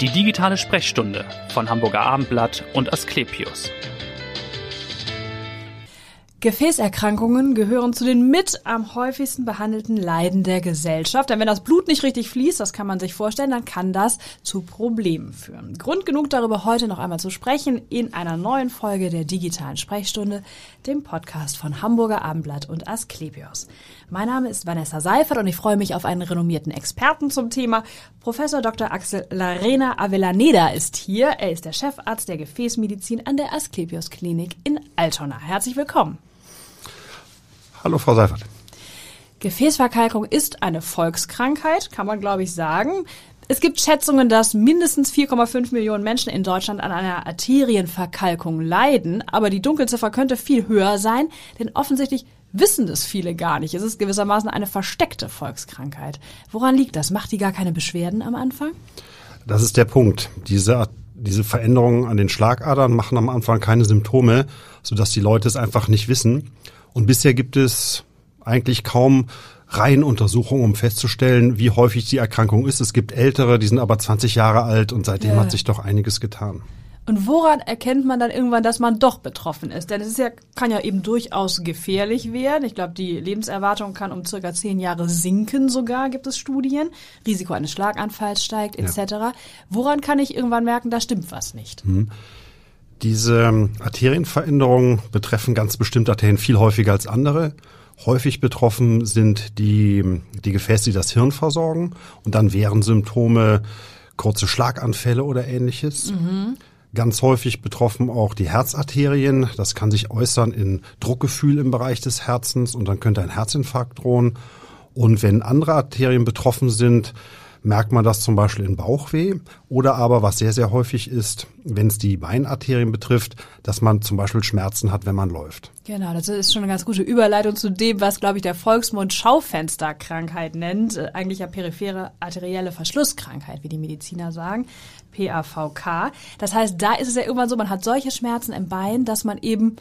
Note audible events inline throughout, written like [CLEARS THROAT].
Die digitale Sprechstunde von Hamburger Abendblatt und Asklepios. Gefäßerkrankungen gehören zu den mit am häufigsten behandelten Leiden der Gesellschaft. Denn wenn das Blut nicht richtig fließt, das kann man sich vorstellen, dann kann das zu Problemen führen. Grund genug darüber heute noch einmal zu sprechen in einer neuen Folge der digitalen Sprechstunde, dem Podcast von Hamburger Abendblatt und Asklepios. Mein Name ist Vanessa Seifert und ich freue mich auf einen renommierten Experten zum Thema. Professor Dr. Axel Larena Avellaneda ist hier. Er ist der Chefarzt der Gefäßmedizin an der Asklepios Klinik in Altona. Herzlich willkommen. Hallo, Frau Seifert. Gefäßverkalkung ist eine Volkskrankheit, kann man glaube ich sagen. Es gibt Schätzungen, dass mindestens 4,5 Millionen Menschen in Deutschland an einer Arterienverkalkung leiden, aber die Dunkelziffer könnte viel höher sein, denn offensichtlich wissen das viele gar nicht. Es ist gewissermaßen eine versteckte Volkskrankheit. Woran liegt das? Macht die gar keine Beschwerden am Anfang? Das ist der Punkt. Diese, diese Veränderungen an den Schlagadern machen am Anfang keine Symptome, sodass die Leute es einfach nicht wissen. Und bisher gibt es eigentlich kaum Reihenuntersuchungen, um festzustellen, wie häufig die Erkrankung ist. Es gibt ältere, die sind aber 20 Jahre alt und seitdem ja. hat sich doch einiges getan. Und woran erkennt man dann irgendwann, dass man doch betroffen ist? Denn es ist ja, kann ja eben durchaus gefährlich werden. Ich glaube, die Lebenserwartung kann um circa zehn Jahre sinken sogar, gibt es Studien. Risiko eines Schlaganfalls steigt etc. Ja. Woran kann ich irgendwann merken, da stimmt was nicht? Hm. Diese ähm, Arterienveränderungen betreffen ganz bestimmte Arterien viel häufiger als andere. Häufig betroffen sind die, die Gefäße, die das Hirn versorgen. Und dann wären Symptome kurze Schlaganfälle oder ähnliches. Mhm. Ganz häufig betroffen auch die Herzarterien. Das kann sich äußern in Druckgefühl im Bereich des Herzens und dann könnte ein Herzinfarkt drohen. Und wenn andere Arterien betroffen sind, merkt man das zum Beispiel in Bauchweh oder aber, was sehr, sehr häufig ist, wenn es die Beinarterien betrifft, dass man zum Beispiel Schmerzen hat, wenn man läuft. Genau, das ist schon eine ganz gute Überleitung zu dem, was, glaube ich, der Volksmund Schaufensterkrankheit nennt. Äh, eigentlich ja periphere arterielle Verschlusskrankheit, wie die Mediziner sagen. PAVK. Das heißt, da ist es ja irgendwann so, man hat solche Schmerzen im Bein, dass man eben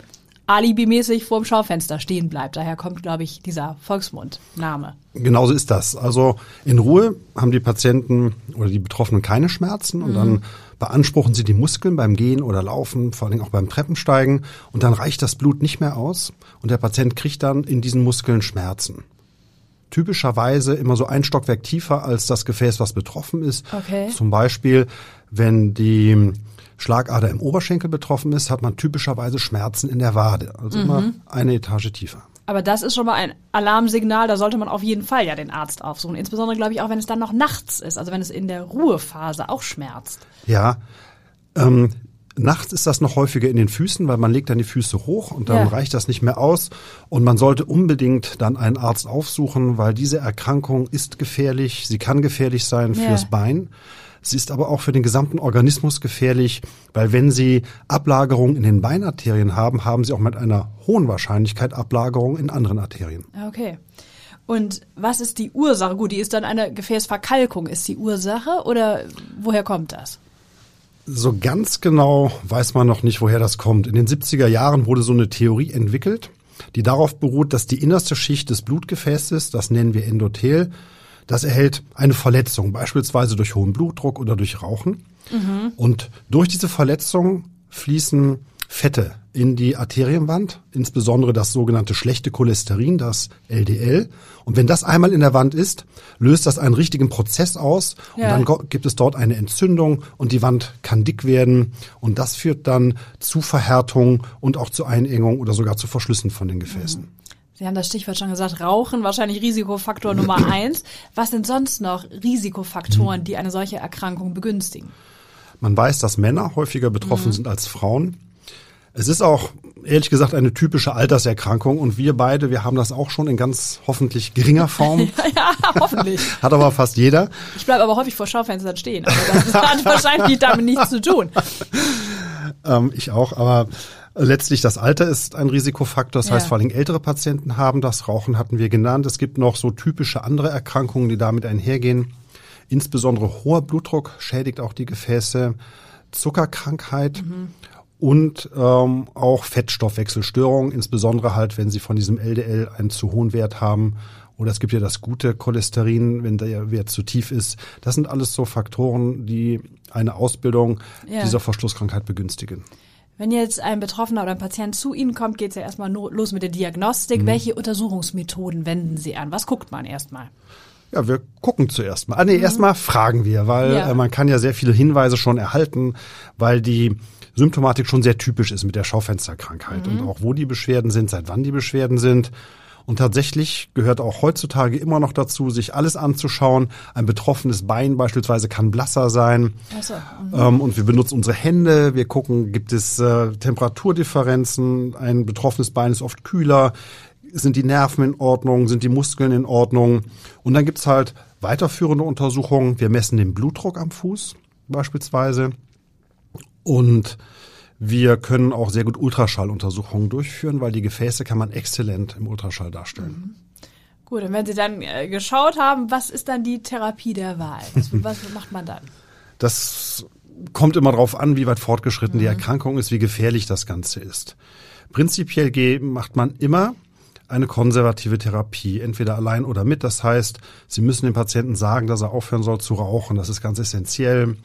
alibimäßig vorm Schaufenster stehen bleibt. Daher kommt, glaube ich, dieser Volksmundname. Genauso ist das. Also in Ruhe haben die Patienten oder die Betroffenen keine Schmerzen und mhm. dann beanspruchen sie die Muskeln beim Gehen oder Laufen, vor allem auch beim Treppensteigen und dann reicht das Blut nicht mehr aus und der Patient kriegt dann in diesen Muskeln Schmerzen. Typischerweise immer so ein Stockwerk tiefer als das Gefäß, was betroffen ist. Okay. Zum Beispiel, wenn die Schlagader im Oberschenkel betroffen ist, hat man typischerweise Schmerzen in der Wade. Also mhm. immer eine Etage tiefer. Aber das ist schon mal ein Alarmsignal, da sollte man auf jeden Fall ja den Arzt aufsuchen. Insbesondere glaube ich auch, wenn es dann noch nachts ist, also wenn es in der Ruhephase auch schmerzt. Ja, ähm, Nachts ist das noch häufiger in den Füßen, weil man legt dann die Füße hoch und dann ja. reicht das nicht mehr aus. Und man sollte unbedingt dann einen Arzt aufsuchen, weil diese Erkrankung ist gefährlich. Sie kann gefährlich sein ja. fürs Bein. Sie ist aber auch für den gesamten Organismus gefährlich, weil wenn Sie Ablagerungen in den Beinarterien haben, haben Sie auch mit einer hohen Wahrscheinlichkeit Ablagerungen in anderen Arterien. Okay. Und was ist die Ursache? Gut, die ist dann eine Gefäßverkalkung. Ist die Ursache oder woher kommt das? So ganz genau weiß man noch nicht, woher das kommt. In den 70er Jahren wurde so eine Theorie entwickelt, die darauf beruht, dass die innerste Schicht des Blutgefäßes, das nennen wir Endothel, das erhält eine Verletzung, beispielsweise durch hohen Blutdruck oder durch Rauchen. Mhm. Und durch diese Verletzung fließen Fette in die Arterienwand, insbesondere das sogenannte schlechte Cholesterin, das LDL. Und wenn das einmal in der Wand ist, löst das einen richtigen Prozess aus ja. und dann gibt es dort eine Entzündung und die Wand kann dick werden und das führt dann zu Verhärtung und auch zu Einengung oder sogar zu Verschlüssen von den Gefäßen. Sie haben das Stichwort schon gesagt, Rauchen, wahrscheinlich Risikofaktor [CLEARS THROAT] Nummer eins. Was sind sonst noch Risikofaktoren, die eine solche Erkrankung begünstigen? Man weiß, dass Männer häufiger betroffen mhm. sind als Frauen. Es ist auch, ehrlich gesagt, eine typische Alterserkrankung und wir beide, wir haben das auch schon in ganz hoffentlich geringer Form. [LAUGHS] ja, hoffentlich. [LAUGHS] Hat aber fast jeder. Ich bleibe aber häufig vor Schaufenstern stehen, aber das [LAUGHS] hat wahrscheinlich damit nichts zu tun. Ähm, ich auch, aber Letztlich das Alter ist ein Risikofaktor. Das ja. heißt, vor allem ältere Patienten haben das. Rauchen hatten wir genannt. Es gibt noch so typische andere Erkrankungen, die damit einhergehen. Insbesondere hoher Blutdruck schädigt auch die Gefäße, Zuckerkrankheit mhm. und ähm, auch Fettstoffwechselstörungen, insbesondere halt, wenn sie von diesem LDL einen zu hohen Wert haben Oder es gibt ja das gute Cholesterin, wenn der Wert zu tief ist. Das sind alles so Faktoren, die eine Ausbildung Ja. dieser Verschlusskrankheit begünstigen. Wenn jetzt ein Betroffener oder ein Patient zu Ihnen kommt, geht es ja erstmal los mit der Diagnostik. Mhm. Welche Untersuchungsmethoden wenden Sie an? Was guckt man erstmal? Ja, wir gucken zuerst mal. Ah, nee, erstmal fragen wir, weil Ja. äh, man kann ja sehr viele Hinweise schon erhalten, weil die Symptomatik schon sehr typisch ist mit der Schaufensterkrankheit und auch wo die Beschwerden sind, seit wann die Beschwerden sind. Und tatsächlich gehört auch heutzutage immer noch dazu, sich alles anzuschauen. Ein betroffenes Bein beispielsweise kann blasser sein. So, Ähm, und wir benutzen unsere Hände. Wir gucken, gibt es äh, Temperaturdifferenzen? Ein betroffenes Bein ist oft kühler. Sind die Nerven in Ordnung? Sind die Muskeln in Ordnung? Und dann gibt's halt weiterführende Untersuchungen. Wir messen den Blutdruck am Fuß beispielsweise. Und wir können auch sehr gut Ultraschalluntersuchungen durchführen, weil die Gefäße kann man exzellent im Ultraschall darstellen. Gut, und wenn Sie dann äh, geschaut haben, was ist dann die Therapie der Wahl? Was, [LAUGHS] was macht man dann? Das kommt immer darauf an, wie weit fortgeschritten die Erkrankung ist, wie gefährlich das Ganze ist. Prinzipiell macht man immer eine konservative Therapie, entweder allein oder mit. Das heißt, Sie müssen dem Patienten sagen, dass er aufhören soll zu rauchen. Das ist ganz essentiell.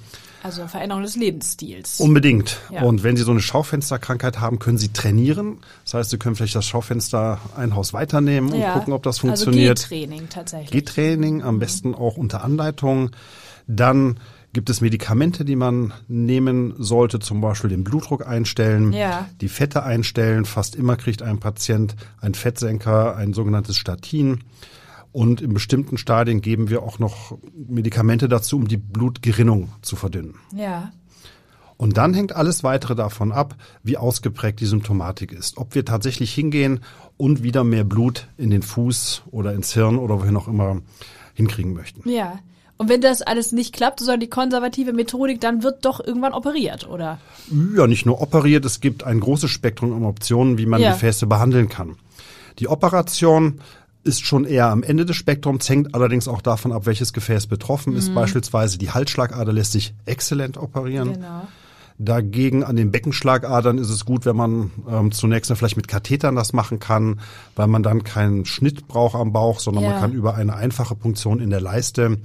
Also Veränderung des Lebensstils. Unbedingt. Ja. Und wenn Sie so eine Schaufensterkrankheit haben, können Sie trainieren. Das heißt, Sie können vielleicht das Schaufenster ein Haus weiternehmen und gucken, ob das funktioniert. Also G-Training tatsächlich. Gehtraining, am besten auch unter Anleitung. Dann gibt es Medikamente, die man nehmen sollte, zum Beispiel den Blutdruck einstellen, Ja. die Fette einstellen. Fast immer kriegt ein Patient einen Fettsenker, ein sogenanntes Statin. Und in bestimmten Stadien geben wir auch noch Medikamente dazu, um die Blutgerinnung zu verdünnen. ja. Und dann hängt alles weitere davon ab, wie ausgeprägt die Symptomatik ist. Ob wir tatsächlich hingehen und wieder mehr Blut in den Fuß oder ins Hirn oder wohin auch immer hinkriegen möchten. Ja. Und wenn das alles nicht klappt, sondern die konservative Methodik, dann wird doch irgendwann operiert, oder? Ja, nicht nur operiert, es gibt ein großes Spektrum an Optionen, wie man Ja. Gefäße behandeln kann. Die Operation ist schon eher am Ende des Spektrums, hängt allerdings auch davon ab, welches Gefäß betroffen ist. Beispielsweise die Halsschlagader lässt sich exzellent operieren. Genau. Dagegen an den Beckenschlagadern ist es gut, wenn man ähm, zunächst mal vielleicht mit Kathetern das machen kann, weil man dann keinen Schnitt braucht am Bauch, sondern Ja. man kann über eine einfache Punktion in der Leiste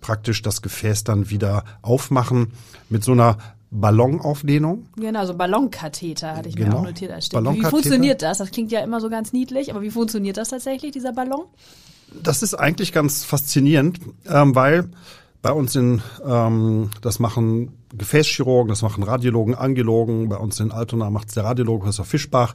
praktisch das Gefäß dann wieder aufmachen mit so einer Ballonaufdehnung. Genau, so Ballonkatheter hatte ich mir Genau. auch notiert. als. Wie funktioniert das? Das klingt ja immer so ganz niedlich, aber wie funktioniert das tatsächlich, dieser Ballon? Das ist eigentlich ganz faszinierend, ähm, weil bei uns in, ähm, das machen Gefäßchirurgen, das machen Radiologen, Angiologen, bei uns in Altona macht es der Radiologe Professor Fischbach.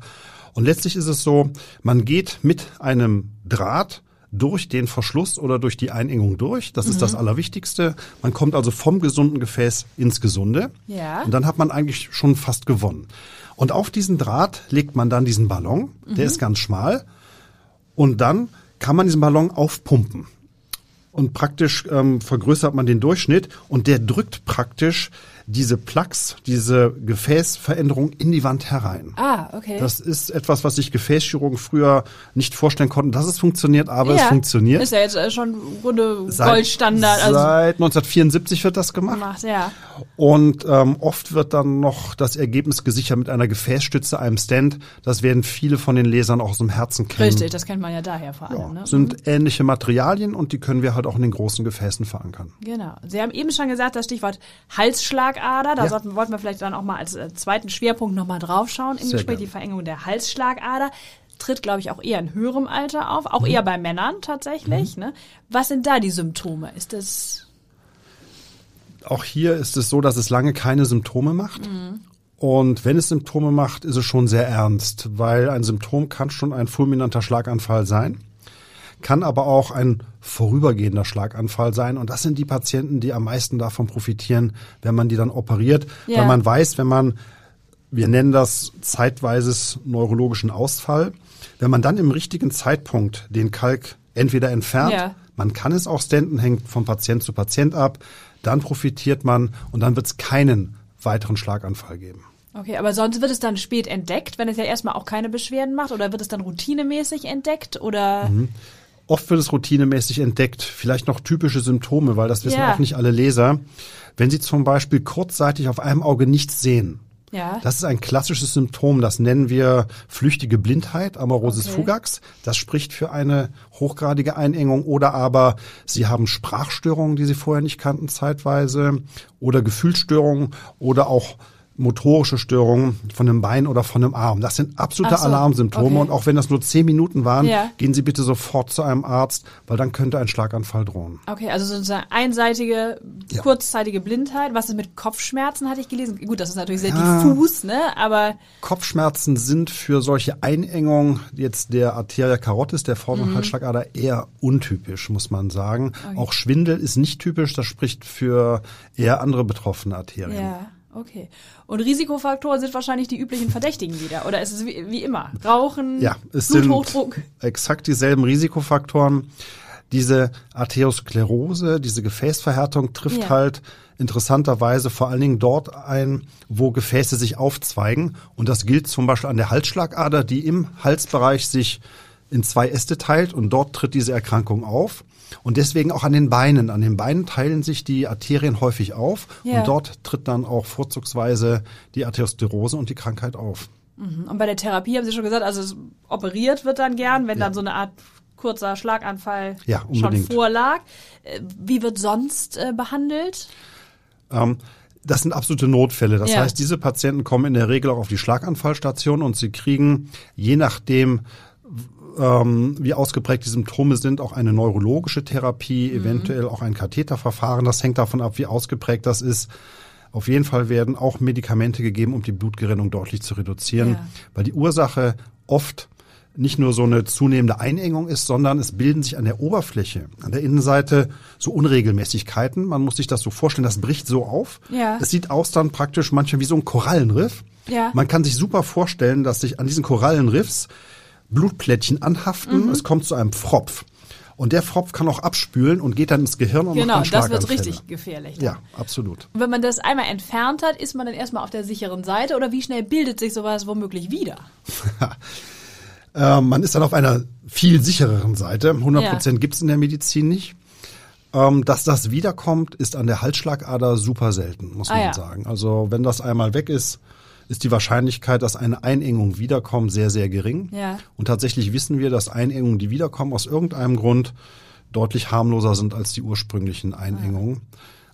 Und letztlich ist es so, man geht mit einem Draht durch den Verschluss oder durch die Einengung durch. Das ist das Allerwichtigste. Man kommt also vom gesunden Gefäß ins Gesunde. Ja. Und dann hat man eigentlich schon fast gewonnen. Und auf diesen Draht legt man dann diesen Ballon. Der ist ganz schmal. Und dann kann man diesen Ballon aufpumpen. Und praktisch ähm, vergrößert man den Durchschnitt und der drückt praktisch diese Plaques, diese Gefäßveränderung in die Wand herein. Ah, okay. Das ist etwas, was sich Gefäßchirurgen früher nicht vorstellen konnten, dass es funktioniert, aber es ja. funktioniert. Ist ja jetzt äh, schon im Grunde Seit- Goldstandard. Also Seit 1974 wird das gemacht. gemacht, ja. Und ähm, oft wird dann noch das Ergebnis gesichert mit einer Gefäßstütze, einem Stand. Das werden viele von den Lesern auch aus dem Herzen kennen. Richtig, das kennt man ja daher vor allem. Ja, Ne? sind ähnliche Materialien und die können wir halt auch in den großen Gefäßen verankern. Genau. Sie haben eben schon gesagt, das Stichwort Halsschlagader. Da Ja. sollten, wollten wir vielleicht dann auch mal als äh, zweiten Schwerpunkt nochmal draufschauen im Sehr Gespräch. gerne. Die Verengung der Halsschlagader tritt, glaube ich, auch eher in höherem Alter auf, auch Mhm. eher bei Männern tatsächlich. Ne? Was sind da die Symptome? Ist das Auch hier ist es so, dass es lange keine Symptome macht. Und wenn es Symptome macht, ist es schon sehr ernst, weil ein Symptom kann schon ein fulminanter Schlaganfall sein, kann aber auch ein vorübergehender Schlaganfall sein. Und das sind die Patienten, die am meisten davon profitieren, wenn man die dann operiert, Ja. weil man weiß, wenn man wir nennen das zeitweises neurologischen Ausfall. Wenn man dann im richtigen Zeitpunkt den Kalk entweder entfernt, Ja. man kann es auch stenten, hängt von Patient zu Patient ab, dann profitiert man und dann wird es keinen weiteren Schlaganfall geben. okay? Aber sonst wird es dann spät entdeckt, wenn es ja erstmal auch keine Beschwerden macht, oder wird es dann routinemäßig entdeckt, oder? Mhm. Oft wird es routinemäßig entdeckt, vielleicht noch typische Symptome, weil das wissen Ja. auch nicht alle Leser. Wenn Sie zum Beispiel kurzzeitig auf einem Auge nichts sehen, Ja. Das ist ein klassisches Symptom, das nennen wir flüchtige Blindheit, Amaurosis Okay. fugax. Das spricht für eine hochgradige Einengung oder aber Sie haben Sprachstörungen, die Sie vorher nicht kannten zeitweise oder Gefühlsstörungen oder auch motorische Störungen von einem Bein oder von einem Arm. Das sind absolute so, Alarmsymptome okay. und auch wenn das nur zehn Minuten waren, Ja. gehen Sie bitte sofort zu einem Arzt, weil dann könnte ein Schlaganfall drohen. Okay, also sozusagen einseitige, Ja. kurzzeitige Blindheit. Was ist mit Kopfschmerzen, hatte ich gelesen? Gut, das ist natürlich sehr Ja. diffus, ne? Aber Kopfschmerzen sind für solche Einengungen jetzt der Arteria carotis, der Mhm. vorderen Halsschlagader, eher untypisch, muss man sagen. Auch Schwindel ist nicht typisch, das spricht für eher andere betroffene Arterien. ja, okay. Und Risikofaktoren sind wahrscheinlich die üblichen Verdächtigen wieder. Oder ist es wie, wie immer? Rauchen, Ja, es Bluthochdruck. sind exakt dieselben Risikofaktoren. Diese Arteriosklerose, diese Gefäßverhärtung trifft Ja. halt interessanterweise vor allen Dingen dort ein, wo Gefäße sich aufzweigen. Und das gilt zum Beispiel an der Halsschlagader, die im Halsbereich sich in zwei Äste teilt und dort tritt diese Erkrankung auf. Und deswegen auch an den Beinen. An den Beinen teilen sich die Arterien häufig auf Ja. und dort tritt dann auch vorzugsweise die Arteriosklerose und die Krankheit auf. Und bei der Therapie haben Sie schon gesagt, also es operiert wird dann gern, wenn dann so eine Art kurzer Schlaganfall Ja, schon vorlag. Äh, Wie wird sonst äh, behandelt? Ähm, das sind absolute Notfälle. Das Ja. heißt, diese Patienten kommen in der Regel auch auf die Schlaganfallstation und sie kriegen, je nachdem, ähm, wie ausgeprägt die Symptome sind, auch eine neurologische Therapie, eventuell auch ein Katheterverfahren. Das hängt davon ab, wie ausgeprägt das ist. Auf jeden Fall werden auch Medikamente gegeben, um die Blutgerinnung deutlich zu reduzieren, Ja. weil die Ursache oft nicht nur so eine zunehmende Einengung ist, sondern es bilden sich an der Oberfläche, an der Innenseite so Unregelmäßigkeiten. Man muss sich das so vorstellen, das bricht so auf. Ja. Es sieht aus dann praktisch manchmal wie so ein Korallenriff. Ja. Man kann sich super vorstellen, dass sich an diesen Korallenriffs Blutplättchen anhaften. Mhm. Es kommt zu einem Pfropf. Und der Pfropf kann auch abspülen und geht dann ins Gehirn und Genau, macht dann das wird richtig gefährlich. Ja, absolut. Und wenn man das einmal entfernt hat, ist man dann erstmal auf der sicheren Seite oder wie schnell bildet sich sowas womöglich wieder? [LAUGHS] Ähm, man ist dann auf einer viel sichereren Seite. 100 Prozent Ja. gibt's in der Medizin nicht. Ähm, dass das wiederkommt, ist an der Halsschlagader super selten, muss Ah, man ja. sagen. Also wenn das einmal weg ist, ist die Wahrscheinlichkeit, dass eine Einengung wiederkommt, sehr, sehr gering. Ja. Und tatsächlich wissen wir, dass Einengungen, die wiederkommen, aus irgendeinem Grund deutlich harmloser sind als die ursprünglichen Einengungen.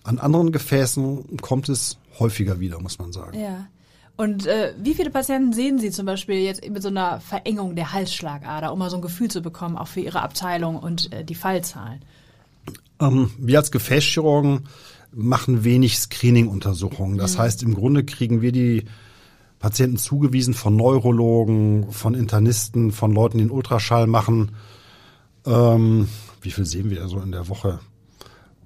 An anderen Gefäßen kommt es häufiger wieder, muss man sagen. Ja. Und äh, wie viele Patienten sehen Sie zum Beispiel jetzt mit so einer Verengung der Halsschlagader, um mal so ein Gefühl zu bekommen, auch für Ihre Abteilung und äh, die Fallzahlen? Ähm, wir als Gefäßchirurgen machen wenig Screening-Untersuchungen. Mhm. Das heißt, im Grunde kriegen wir die Patienten zugewiesen von Neurologen, von Internisten, von Leuten, die einen Ultraschall machen. Ähm, wie viel sehen wir so in der Woche?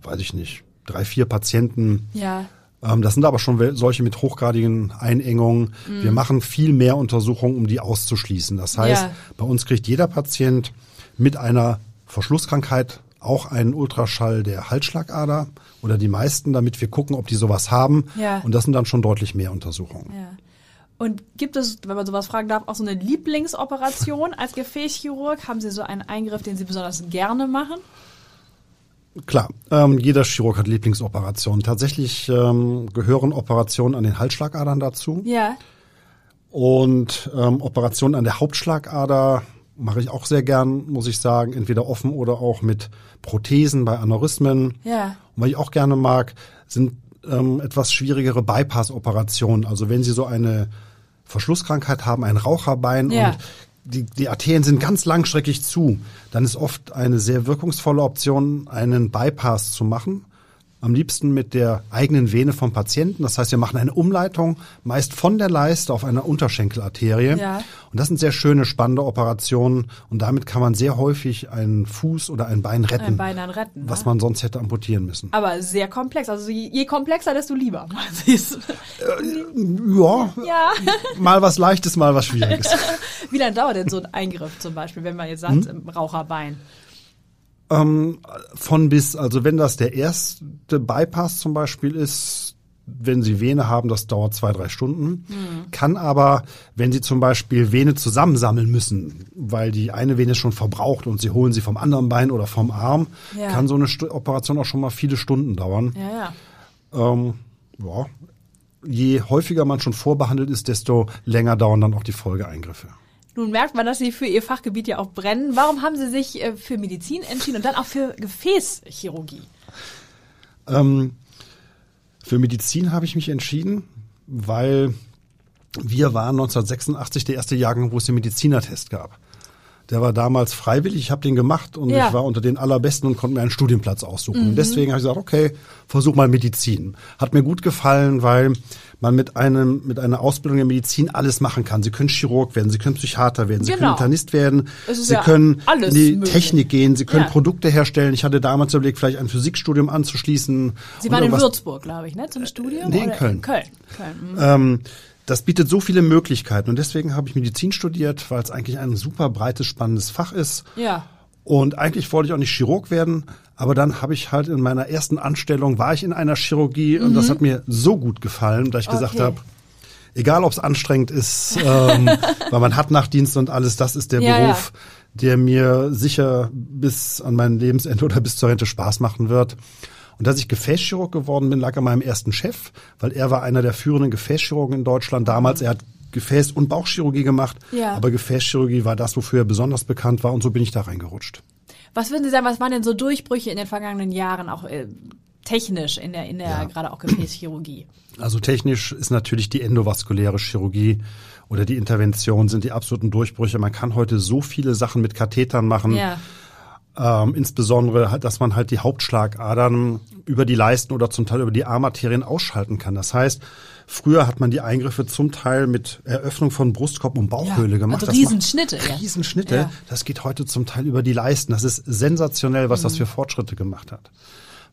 Weiß ich nicht. Drei, vier Patienten. Ja. Ähm, das sind aber schon solche mit hochgradigen Einengungen. Wir machen viel mehr Untersuchungen, um die auszuschließen. Das heißt, Ja. bei uns kriegt jeder Patient mit einer Verschlusskrankheit auch einen Ultraschall der Halsschlagader oder die meisten, damit wir gucken, ob die sowas haben. Ja. Und das sind dann schon deutlich mehr Untersuchungen. Ja. Und gibt es, wenn man sowas fragen darf, auch so eine Lieblingsoperation als Gefäßchirurg? Haben Sie so einen Eingriff, den Sie besonders gerne machen? Klar, ähm, jeder Chirurg hat Lieblingsoperationen. Tatsächlich ähm, gehören Operationen an den Halsschlagadern dazu. Ja. Und ähm, Operationen an der Hauptschlagader mache ich auch sehr gern, muss ich sagen, entweder offen oder auch mit Prothesen bei Aneurysmen. Ja. Und was ich auch gerne mag, sind ähm, etwas schwierigere Bypass-Operationen. Also wenn Sie so eine Verschlusskrankheit haben, ein Raucherbein Ja. und die, die Arterien sind ganz langstreckig zu, dann ist oft eine sehr wirkungsvolle Option, einen Bypass zu machen. Am liebsten mit der eigenen Vene vom Patienten. Das heißt, wir machen eine Umleitung, meist von der Leiste auf einer Unterschenkelarterie. Ja. Und das sind sehr schöne, spannende Operationen. Und damit kann man sehr häufig einen Fuß oder ein Bein retten, Ein Bein dann retten. was ne? man sonst hätte amputieren müssen. Aber sehr komplex. Also je, je komplexer, desto lieber. [LAUGHS] Siehst du? Ja, ja. [LAUGHS] mal was Leichtes, mal was Schwieriges. [LAUGHS] Wie lange dauert denn so ein Eingriff zum Beispiel, wenn man jetzt sagt, im Raucherbein? Ähm, von bis, also wenn das der erste Bypass zum Beispiel ist, wenn Sie Vene haben, das dauert zwei, drei Stunden. Kann aber, wenn Sie zum Beispiel Vene zusammensammeln müssen, weil die eine Vene ist schon verbraucht und Sie holen sie vom anderen Bein oder vom Arm, Ja. kann so eine Stu Operation auch schon mal viele Stunden dauern. Ja, ja. Ähm, ja. je häufiger man schon vorbehandelt ist, desto länger dauern dann auch die Folgeeingriffe. Nun merkt man, dass Sie für Ihr Fachgebiet ja auch brennen. Warum haben Sie sich äh, für Medizin entschieden und dann auch für Gefäßchirurgie? Ähm, für Medizin habe ich mich entschieden, weil wir waren 1986 der erste Jahrgang, wo es den Medizinertest gab. Der war damals freiwillig, ich habe den gemacht und Ja. ich war unter den allerbesten und konnte mir einen Studienplatz aussuchen. Und deswegen habe ich gesagt, okay, versuch mal Medizin. Hat mir gut gefallen, weil man mit einem mit einer Ausbildung in Medizin alles machen kann. Sie können Chirurg werden, Sie können Psychiater werden, Sie Genau. können Internist werden, Sie ja können in die möglich. Technik gehen, Sie können Ja. Produkte herstellen. Ich hatte damals überlegt, vielleicht ein Physikstudium anzuschließen. Sie waren in Würzburg, glaube ich, ne, zum Studium? nee, in? Köln. In Köln. Köln. mhm. Ähm, das bietet so viele Möglichkeiten und deswegen habe ich Medizin studiert, weil es eigentlich ein super breites, spannendes Fach ist. Ja. Und eigentlich wollte ich auch nicht Chirurg werden, aber dann habe ich halt in meiner ersten Anstellung war ich in einer Chirurgie und das hat mir so gut gefallen, dass ich gesagt Mhm. Okay. habe, egal ob es anstrengend ist, ähm, [LAUGHS] weil man hat Nachtdienst und alles, das ist der Ja, Beruf, der mir sicher bis an mein Lebensende oder bis zur Rente Spaß machen wird. Und dass ich Gefäßchirurg geworden bin, lag an meinem ersten Chef, weil er war einer der führenden Gefäßchirurgen in Deutschland damals. Er hat Gefäß- und Bauchchirurgie gemacht, Ja. aber Gefäßchirurgie war das, wofür er besonders bekannt war und so bin ich da reingerutscht. Was würden Sie sagen, was waren denn so Durchbrüche in den vergangenen Jahren, auch äh, technisch in der, in der gerade auch Gefäßchirurgie? Also technisch ist natürlich die endovaskuläre Chirurgie oder die Intervention sind die absoluten Durchbrüche. Man kann heute so viele Sachen mit Kathetern machen. Ja. Ähm, insbesondere, dass man halt die Hauptschlagadern über die Leisten oder zum Teil über die Armarterien ausschalten kann. Das heißt, früher hat man die Eingriffe zum Teil mit Eröffnung von Brustkorb und Bauchhöhle Ja, gemacht. also Das macht- Riesenschnitte, ja. Riesenschnitte. Ja. Das geht heute zum Teil über die Leisten. Das ist sensationell, was Mhm. das für Fortschritte gemacht hat.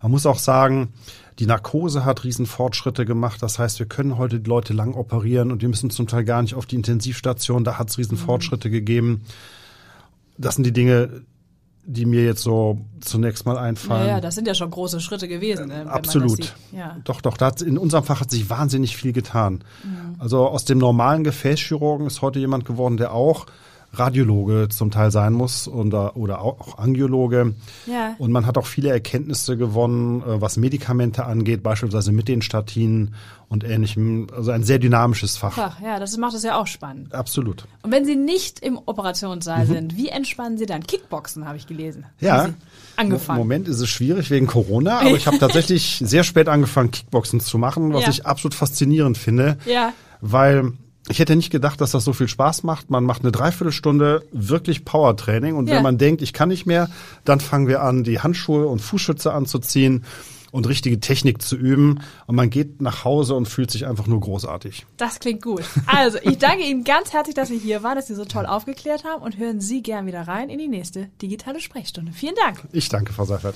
Man muss auch sagen, die Narkose hat Riesenfortschritte gemacht. Das heißt, wir können heute die Leute lang operieren und wir müssen zum Teil gar nicht auf die Intensivstation. Da hat es Riesenfortschritte gegeben. Das sind die Dinge, die mir jetzt so zunächst mal einfallen. Ja, ja, das sind ja schon große Schritte gewesen. Man Absolut. Ja. Doch, doch, da hat, in unserem Fach hat sich wahnsinnig viel getan. Mhm. Also aus dem normalen Gefäßchirurgen ist heute jemand geworden, der auch Radiologe zum Teil sein muss oder, oder auch Angiologe. Ja. Und man hat auch viele Erkenntnisse gewonnen, äh, was Medikamente angeht, beispielsweise mit den Statinen und ähnlichem. Also ein sehr dynamisches Fach. Fach, ja, das macht es ja auch spannend. Absolut. Und wenn Sie nicht im Operationssaal sind, wie entspannen Sie dann? Kickboxen habe ich gelesen. Mhm. Ja. Angefangen. Im Moment ist es schwierig wegen Corona, aber ich habe [LAUGHS] tatsächlich sehr spät angefangen, Kickboxen zu machen, was Ja. ich absolut faszinierend finde. Ja. Weil ich hätte nicht gedacht, dass das so viel Spaß macht. Man macht eine Dreiviertelstunde wirklich Powertraining und Ja. wenn man denkt, ich kann nicht mehr, dann fangen wir an, die Handschuhe und Fußschütze anzuziehen und richtige Technik zu üben. Und man geht nach Hause und fühlt sich einfach nur großartig. Das klingt gut. Also, ich danke Ihnen ganz herzlich, dass Sie hier waren, dass Sie so toll aufgeklärt haben und hören Sie gern wieder rein in die nächste digitale Sprechstunde. Vielen Dank. Ich danke, Frau Seifert.